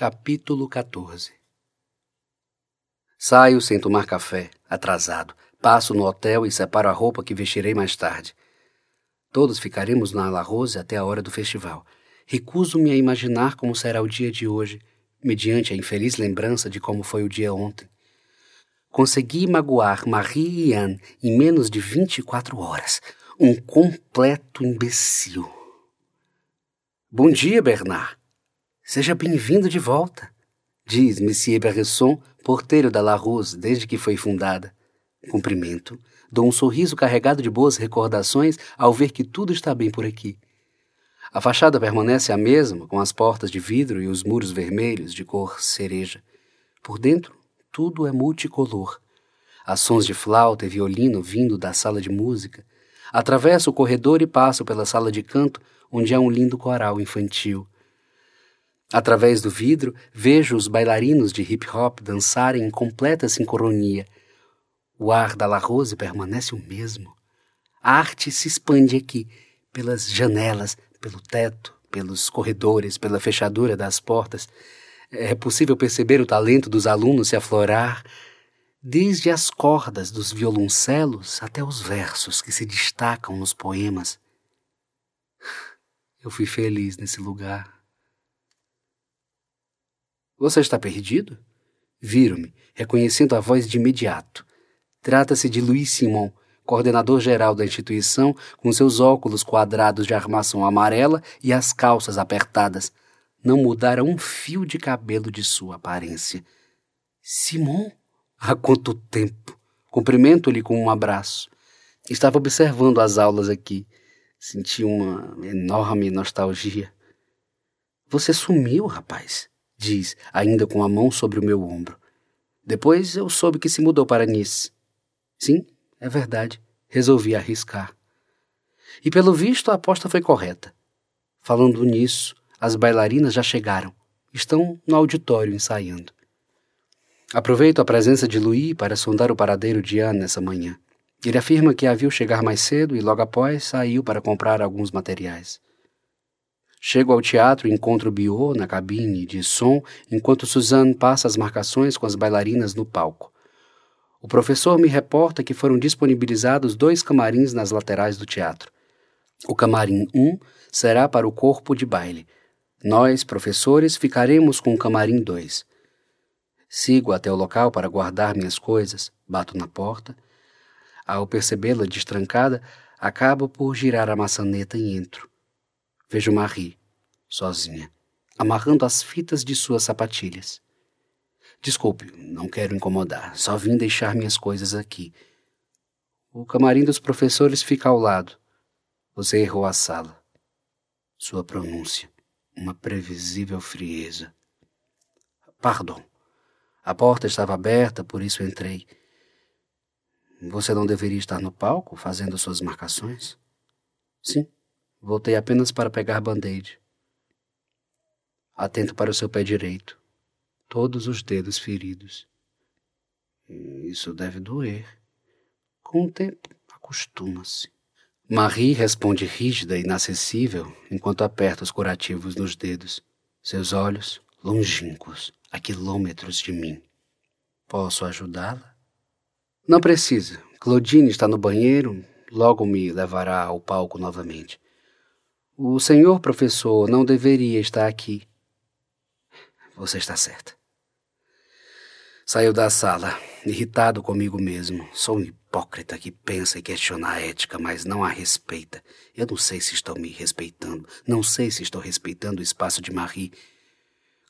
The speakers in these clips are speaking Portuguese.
Capítulo 14 Saio sem tomar café, atrasado. Passo no hotel e separo a roupa que vestirei mais tarde. Todos ficaremos na La Rose até a hora do festival. Recuso-me a imaginar como será o dia de hoje, mediante a infeliz lembrança de como foi o dia ontem. Consegui magoar Marie e Anne em menos de 24 horas. Um completo imbecil. Bom dia, Bernard. Seja bem-vindo de volta, diz Monsieur Berresson, porteiro da La Rose desde que foi fundada. Cumprimento, dou um sorriso carregado de boas recordações ao ver que tudo está bem por aqui. A fachada permanece a mesma, com as portas de vidro e os muros vermelhos de cor cereja. Por dentro, tudo é multicolor. Há sons de flauta e violino vindo da sala de música. Atravesso o corredor e passo pela sala de canto, onde há um lindo coral infantil. Através do vidro, vejo os bailarinos de hip hop dançarem em completa sincronia. O ar da La Rose permanece o mesmo. A arte se expande aqui, pelas janelas, pelo teto, pelos corredores, pela fechadura das portas. É possível perceber o talento dos alunos se aflorar, desde as cordas dos violoncelos até os versos que se destacam nos poemas. Eu fui feliz nesse lugar. Você está perdido? Viro-me, reconhecendo a voz de imediato. Trata-se de Luiz Simon, coordenador geral da instituição, com seus óculos quadrados de armação amarela e as calças apertadas. Não mudara um fio de cabelo de sua aparência. Simon? Há quanto tempo! Cumprimento-lhe com um abraço. Estava observando as aulas aqui. Senti uma enorme nostalgia. Você sumiu, rapaz diz, ainda com a mão sobre o meu ombro. Depois eu soube que se mudou para Nice. Sim, é verdade. Resolvi arriscar. E pelo visto a aposta foi correta. Falando nisso, as bailarinas já chegaram. Estão no auditório ensaiando. Aproveito a presença de Louis para sondar o paradeiro de Anne nessa manhã. Ele afirma que a viu chegar mais cedo e logo após saiu para comprar alguns materiais. Chego ao teatro e encontro Biot na cabine de som, enquanto Suzanne passa as marcações com as bailarinas no palco. O professor me reporta que foram disponibilizados dois camarins nas laterais do teatro. O camarim 1 será para o corpo de baile. Nós, professores, ficaremos com o camarim 2. Sigo até o local para guardar minhas coisas, bato na porta. Ao percebê-la destrancada, acabo por girar a maçaneta e entro. Vejo Marie, sozinha, amarrando as fitas de suas sapatilhas. Desculpe, não quero incomodar, só vim deixar minhas coisas aqui. O camarim dos professores fica ao lado. Você errou a sala. Sua pronúncia, uma previsível frieza. Pardon. A porta estava aberta, por isso entrei. Você não deveria estar no palco fazendo suas marcações? Sim. Voltei apenas para pegar band-aid. Atento para o seu pé direito. Todos os dedos feridos. Isso deve doer. Com o tempo, acostuma-se. Marie responde rígida e inacessível enquanto aperta os curativos nos dedos. Seus olhos, longínquos, a quilômetros de mim. Posso ajudá-la? Não precisa. Claudine está no banheiro, logo me levará ao palco novamente. O senhor professor não deveria estar aqui. Você está certa. Saiu da sala, irritado comigo mesmo. Sou um hipócrita que pensa e questiona a ética, mas não a respeita. Eu não sei se estou me respeitando. Não sei se estou respeitando o espaço de Marie.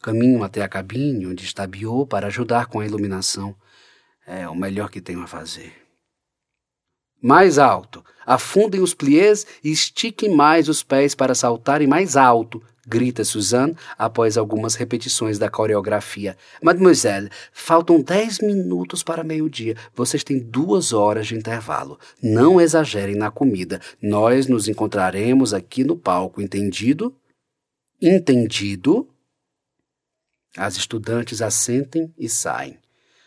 Caminho até a cabine onde está Biot para ajudar com a iluminação. É o melhor que tenho a fazer. Mais alto. Afundem os pliés e estiquem mais os pés para saltarem mais alto, grita Suzanne após algumas repetições da coreografia. Mademoiselle, faltam dez minutos para meio-dia. Vocês têm duas horas de intervalo. Não exagerem na comida. Nós nos encontraremos aqui no palco, entendido? Entendido? As estudantes assentem e saem.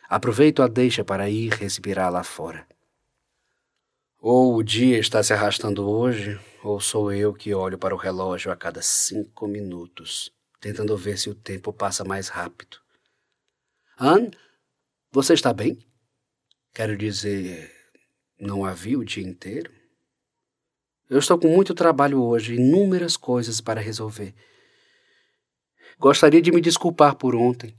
Aproveito a deixa para ir respirar lá fora. Ou o dia está se arrastando hoje, ou sou eu que olho para o relógio a cada cinco minutos, tentando ver se o tempo passa mais rápido. Anne, você está bem? Quero dizer, não a vi o dia inteiro? Eu estou com muito trabalho hoje, inúmeras coisas para resolver. Gostaria de me desculpar por ontem.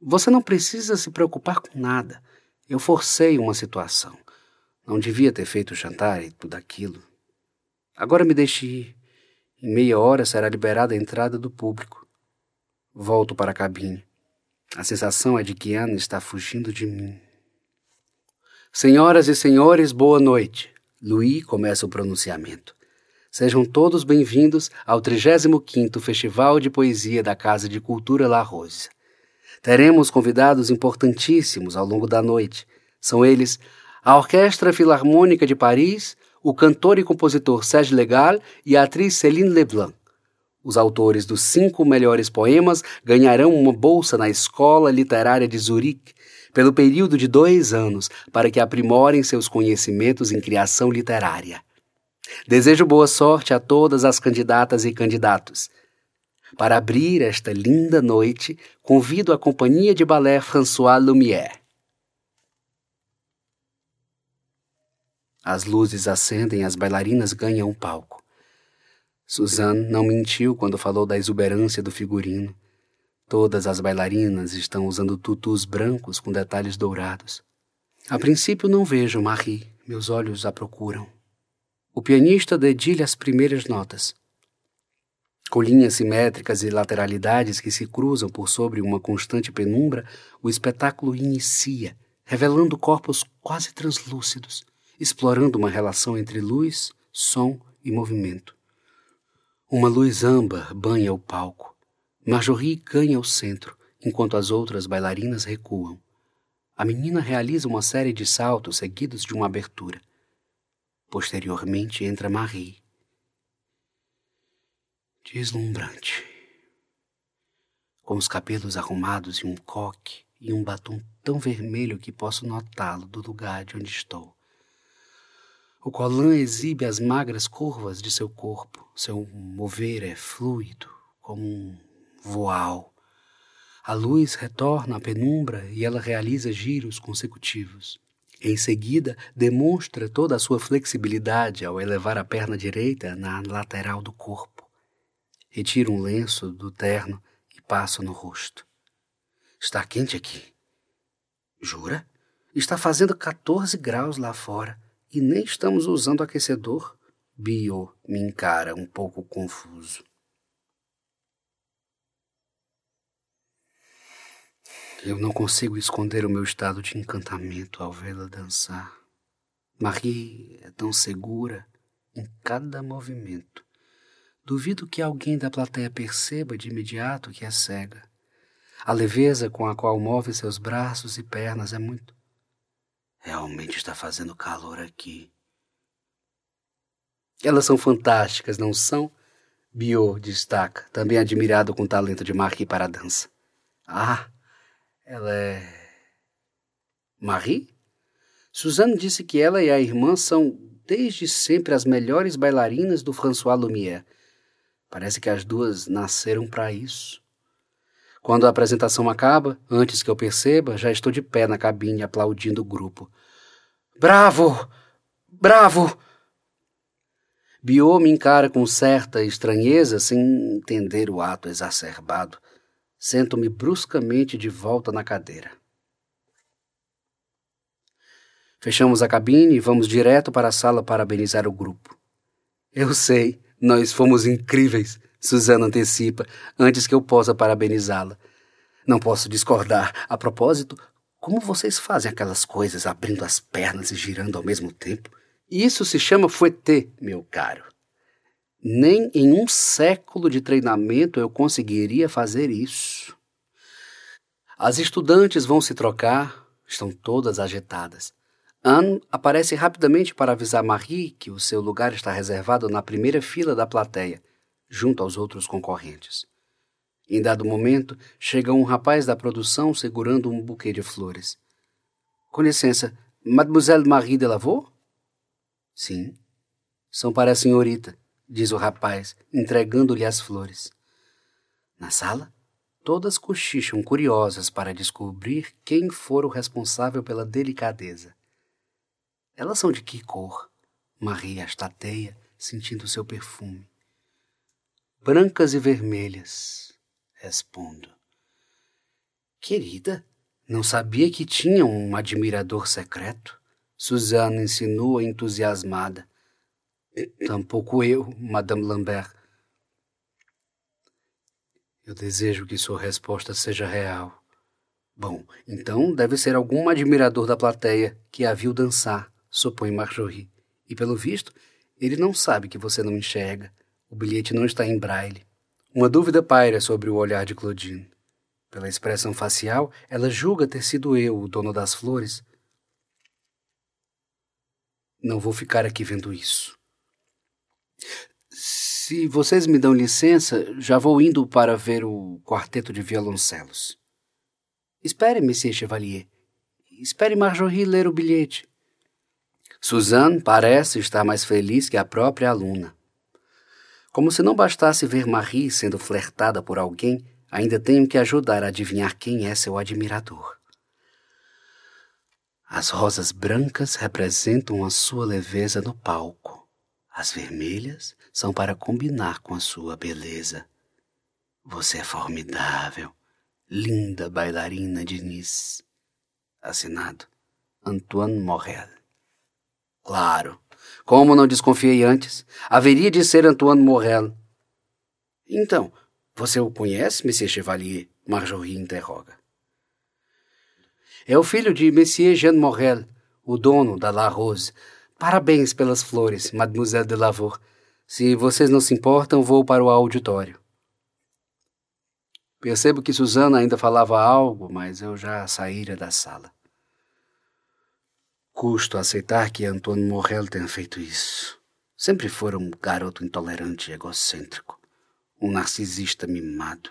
Você não precisa se preocupar com nada. Eu forcei uma situação. Não devia ter feito o jantar e tudo aquilo. Agora me deixe ir. Em meia hora será liberada a entrada do público. Volto para a cabine. A sensação é de que Ana está fugindo de mim. Senhoras e senhores, boa noite. Louis começa o pronunciamento. Sejam todos bem-vindos ao 35º Festival de Poesia da Casa de Cultura La Rose. Teremos convidados importantíssimos ao longo da noite. São eles a Orquestra Filarmônica de Paris, o cantor e compositor Serge Legal e a atriz Céline Leblanc. Os autores dos cinco melhores poemas ganharão uma bolsa na Escola Literária de Zurique pelo período de dois anos para que aprimorem seus conhecimentos em criação literária. Desejo boa sorte a todas as candidatas e candidatos. Para abrir esta linda noite, convido a companhia de balé François Lumière. As luzes acendem e as bailarinas ganham o palco. Suzanne não mentiu quando falou da exuberância do figurino. Todas as bailarinas estão usando tutus brancos com detalhes dourados. A princípio não vejo Marie, meus olhos a procuram. O pianista dedilha as primeiras notas. Com linhas simétricas e lateralidades que se cruzam por sobre uma constante penumbra, o espetáculo inicia, revelando corpos quase translúcidos, explorando uma relação entre luz, som e movimento. Uma luz âmbar banha o palco. Marjorie ganha o centro, enquanto as outras bailarinas recuam. A menina realiza uma série de saltos seguidos de uma abertura. Posteriormente entra Marie. Deslumbrante. Com os cabelos arrumados e um coque e um batom tão vermelho que posso notá-lo do lugar de onde estou. O colã exibe as magras curvas de seu corpo. Seu mover é fluido, como um voal. A luz retorna à penumbra e ela realiza giros consecutivos. Em seguida, demonstra toda a sua flexibilidade ao elevar a perna direita na lateral do corpo. Retira um lenço do terno e passa no rosto. Está quente aqui. Jura? Está fazendo 14 graus lá fora e nem estamos usando aquecedor? Bio me encara um pouco confuso. Eu não consigo esconder o meu estado de encantamento ao vê-la dançar. Marie é tão segura em cada movimento. Duvido que alguém da plateia perceba de imediato que é cega. A leveza com a qual move seus braços e pernas é muito Realmente está fazendo calor aqui. Elas são fantásticas, não são? Bio destaca, também admirado com o talento de Marie para a dança. Ah, ela é. Marie? Suzanne disse que ela e a irmã são desde sempre as melhores bailarinas do François Lumière. Parece que as duas nasceram para isso. Quando a apresentação acaba, antes que eu perceba, já estou de pé na cabine aplaudindo o grupo. Bravo! Bravo! Bio me encara com certa estranheza, sem entender o ato exacerbado. Sento-me bruscamente de volta na cadeira. Fechamos a cabine e vamos direto para a sala parabenizar o grupo. Eu sei, nós fomos incríveis. Suzana antecipa, antes que eu possa parabenizá-la. Não posso discordar. A propósito, como vocês fazem aquelas coisas abrindo as pernas e girando ao mesmo tempo? Isso se chama fouetté, meu caro. Nem em um século de treinamento eu conseguiria fazer isso. As estudantes vão se trocar, estão todas agitadas. Anne aparece rapidamente para avisar Marie que o seu lugar está reservado na primeira fila da plateia junto aos outros concorrentes. Em dado momento, chega um rapaz da produção segurando um buquê de flores. Com licença, Mademoiselle Marie Delavaux? Sim. São para a senhorita, diz o rapaz, entregando-lhe as flores. Na sala, todas cochicham curiosas para descobrir quem for o responsável pela delicadeza. Elas são de que cor? Maria estateia, sentindo seu perfume. Brancas e vermelhas, respondo. Querida, não sabia que tinha um admirador secreto? Suzana insinua entusiasmada. Tampouco eu, Madame Lambert. Eu desejo que sua resposta seja real. Bom, então deve ser algum admirador da plateia que a viu dançar, supõe Marjorie. E pelo visto, ele não sabe que você não enxerga. O bilhete não está em braille. Uma dúvida paira sobre o olhar de Claudine. Pela expressão facial, ela julga ter sido eu, o dono das flores. Não vou ficar aqui vendo isso. Se vocês me dão licença, já vou indo para ver o quarteto de violoncelos. Espere, Monsieur Chevalier. Espere Marjorie ler o bilhete. Suzanne parece estar mais feliz que a própria aluna. Como se não bastasse ver Marie sendo flertada por alguém, ainda tenho que ajudar a adivinhar quem é seu admirador. As rosas brancas representam a sua leveza no palco. As vermelhas são para combinar com a sua beleza. Você é formidável, linda bailarina de Nice. Assinado Antoine Morel. Claro, como não desconfiei antes, haveria de ser Antoine Morel. Então, você o conhece, Monsieur Chevalier? Marjorie interroga. É o filho de Monsieur Jean Morel, o dono da La Rose. Parabéns pelas flores, Mademoiselle de Lavour. Se vocês não se importam, vou para o auditório. Percebo que Susana ainda falava algo, mas eu já saíra da sala. Custo aceitar que Antônio Morel tenha feito isso. Sempre fora um garoto intolerante e egocêntrico um narcisista mimado.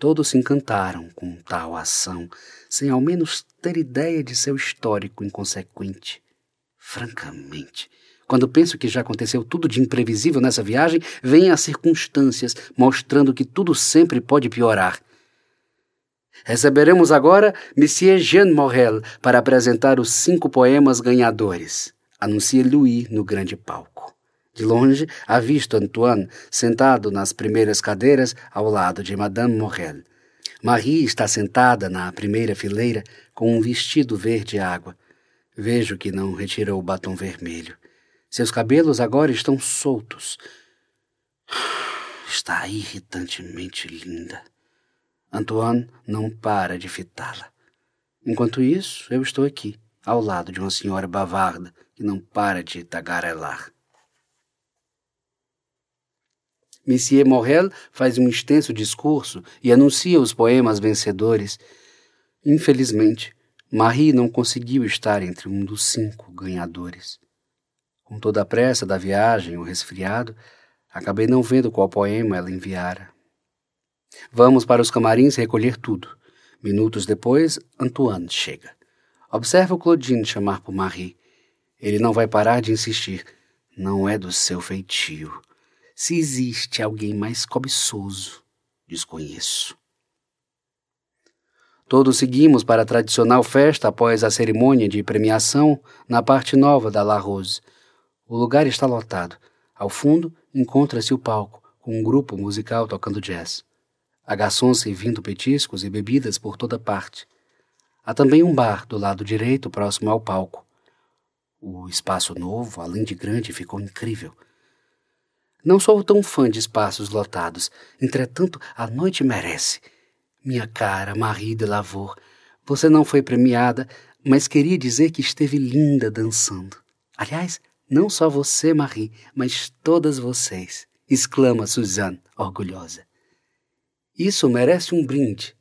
Todos se encantaram com tal ação, sem ao menos ter ideia de seu histórico inconsequente. Francamente, quando penso que já aconteceu tudo de imprevisível nessa viagem, vêm as circunstâncias mostrando que tudo sempre pode piorar. Receberemos agora Monsieur Jean Morel para apresentar os cinco poemas ganhadores, anuncia Louis no grande palco. De longe, avisto Antoine sentado nas primeiras cadeiras ao lado de Madame Morel. Marie está sentada na primeira fileira com um vestido verde água. Vejo que não retirou o batom vermelho. Seus cabelos agora estão soltos. Está irritantemente linda. Antoine não para de fitá-la. Enquanto isso, eu estou aqui, ao lado de uma senhora bavarda que não para de tagarelar. Monsieur Morel faz um extenso discurso e anuncia os poemas vencedores. Infelizmente, Marie não conseguiu estar entre um dos cinco ganhadores. Com toda a pressa da viagem, o resfriado, acabei não vendo qual poema ela enviara. Vamos para os camarins recolher tudo. Minutos depois, Antoine chega. Observa o Claudine chamar por Marie. Ele não vai parar de insistir. Não é do seu feitio. Se existe alguém mais cobiçoso, desconheço. Todos seguimos para a tradicional festa após a cerimônia de premiação na parte nova da La Rose. O lugar está lotado. Ao fundo encontra-se o palco, com um grupo musical tocando jazz. Há garçons servindo petiscos e bebidas por toda parte. Há também um bar do lado direito, próximo ao palco. O espaço novo, além de grande, ficou incrível. Não sou tão fã de espaços lotados, entretanto, a noite merece. Minha cara, Marie de Lavour, você não foi premiada, mas queria dizer que esteve linda dançando. Aliás, não só você, Marie, mas todas vocês, exclama Suzanne, orgulhosa. Isso merece um brinde,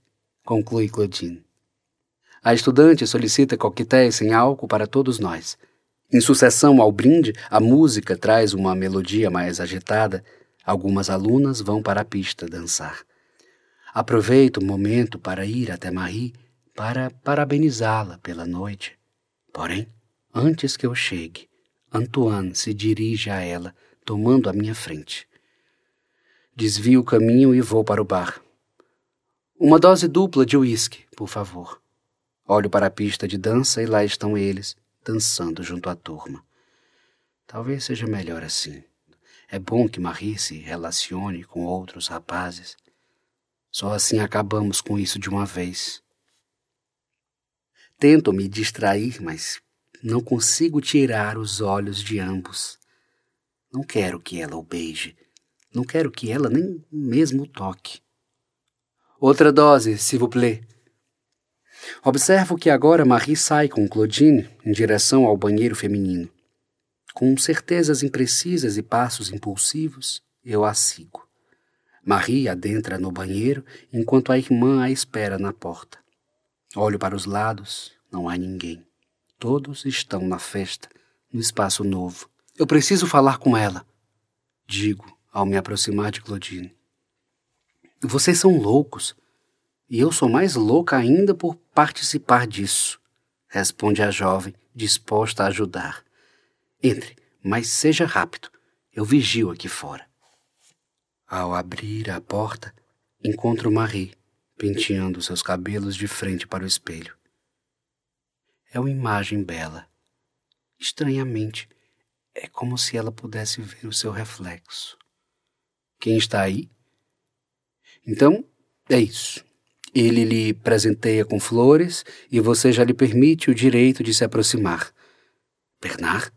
conclui Claudine. A estudante solicita coquetéis sem álcool para todos nós. Em sucessão ao brinde, a música traz uma melodia mais agitada. Algumas alunas vão para a pista dançar. Aproveito o momento para ir até Marie para parabenizá-la pela noite. Porém, antes que eu chegue, Antoine se dirige a ela, tomando a minha frente. Desvio o caminho e vou para o bar. Uma dose dupla de uísque, por favor. Olho para a pista de dança e lá estão eles, dançando junto à turma. Talvez seja melhor assim. É bom que Marie se relacione com outros rapazes. Só assim acabamos com isso de uma vez. Tento me distrair, mas não consigo tirar os olhos de ambos. Não quero que ela o beije. Não quero que ela nem mesmo toque. Outra dose, s'il vous plaît. Observo que agora Marie sai com Claudine em direção ao banheiro feminino. Com certezas imprecisas e passos impulsivos, eu a sigo. Marie adentra no banheiro enquanto a irmã a espera na porta. Olho para os lados, não há ninguém. Todos estão na festa, no espaço novo. Eu preciso falar com ela, digo ao me aproximar de Claudine. Vocês são loucos. E eu sou mais louca ainda por participar disso, responde a jovem, disposta a ajudar. Entre, mas seja rápido. Eu vigio aqui fora. Ao abrir a porta, encontro Marie penteando seus cabelos de frente para o espelho. É uma imagem bela. Estranhamente, é como se ela pudesse ver o seu reflexo. Quem está aí? Então, é isso. Ele lhe presenteia com flores e você já lhe permite o direito de se aproximar. Bernard,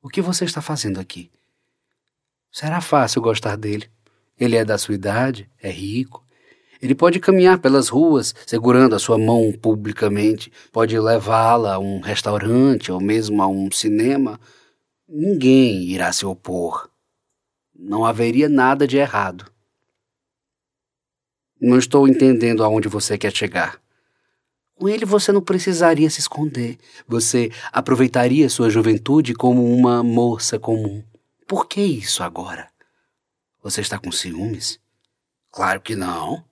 o que você está fazendo aqui? Será fácil gostar dele. Ele é da sua idade, é rico. Ele pode caminhar pelas ruas segurando a sua mão publicamente, pode levá-la a um restaurante ou mesmo a um cinema. Ninguém irá se opor. Não haveria nada de errado. Não estou entendendo aonde você quer chegar. Com ele você não precisaria se esconder. Você aproveitaria sua juventude como uma moça comum. Por que isso agora? Você está com ciúmes? Claro que não.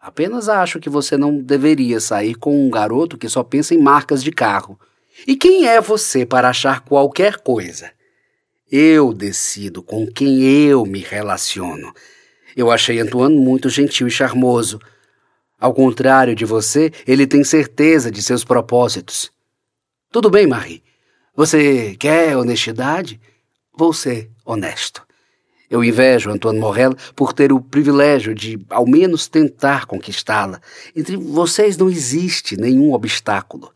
Apenas acho que você não deveria sair com um garoto que só pensa em marcas de carro. E quem é você para achar qualquer coisa? Eu decido com quem eu me relaciono. Eu achei Antoine muito gentil e charmoso. Ao contrário de você, ele tem certeza de seus propósitos. Tudo bem, Marie. Você quer honestidade? Vou ser honesto. Eu invejo Antoine Morel por ter o privilégio de, ao menos, tentar conquistá-la. Entre vocês não existe nenhum obstáculo.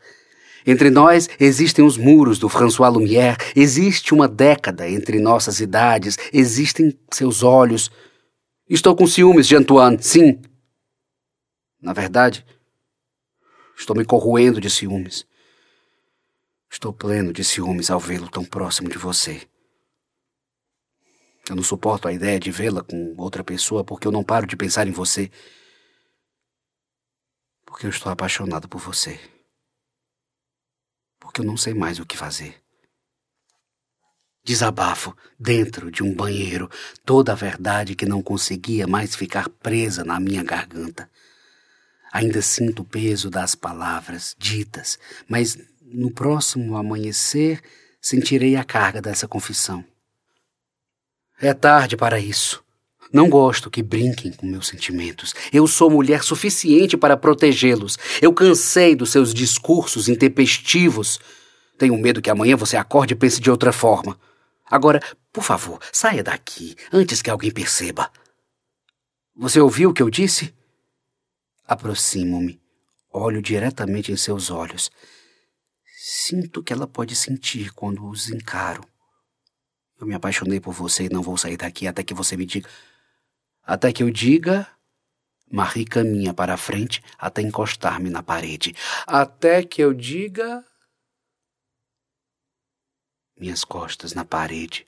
Entre nós existem os muros do François Lumière, existe uma década entre nossas idades, existem seus olhos, Estou com ciúmes de Antoine, sim. Na verdade, estou me corroendo de ciúmes. Estou pleno de ciúmes ao vê-lo tão próximo de você. Eu não suporto a ideia de vê-la com outra pessoa porque eu não paro de pensar em você. Porque eu estou apaixonado por você. Porque eu não sei mais o que fazer. Desabafo dentro de um banheiro toda a verdade que não conseguia mais ficar presa na minha garganta. Ainda sinto o peso das palavras ditas, mas no próximo amanhecer sentirei a carga dessa confissão. É tarde para isso. Não gosto que brinquem com meus sentimentos. Eu sou mulher suficiente para protegê-los. Eu cansei dos seus discursos intempestivos. Tenho medo que amanhã você acorde e pense de outra forma. Agora, por favor, saia daqui antes que alguém perceba. Você ouviu o que eu disse? Aproximo-me, olho diretamente em seus olhos. Sinto que ela pode sentir quando os encaro. Eu me apaixonei por você e não vou sair daqui até que você me diga. Até que eu diga. Marie caminha para a frente até encostar-me na parede. Até que eu diga minhas costas na parede,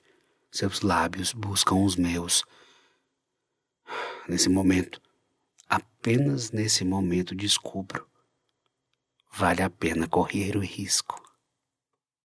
seus lábios buscam os meus. Nesse momento, apenas nesse momento descubro. Vale a pena correr o risco.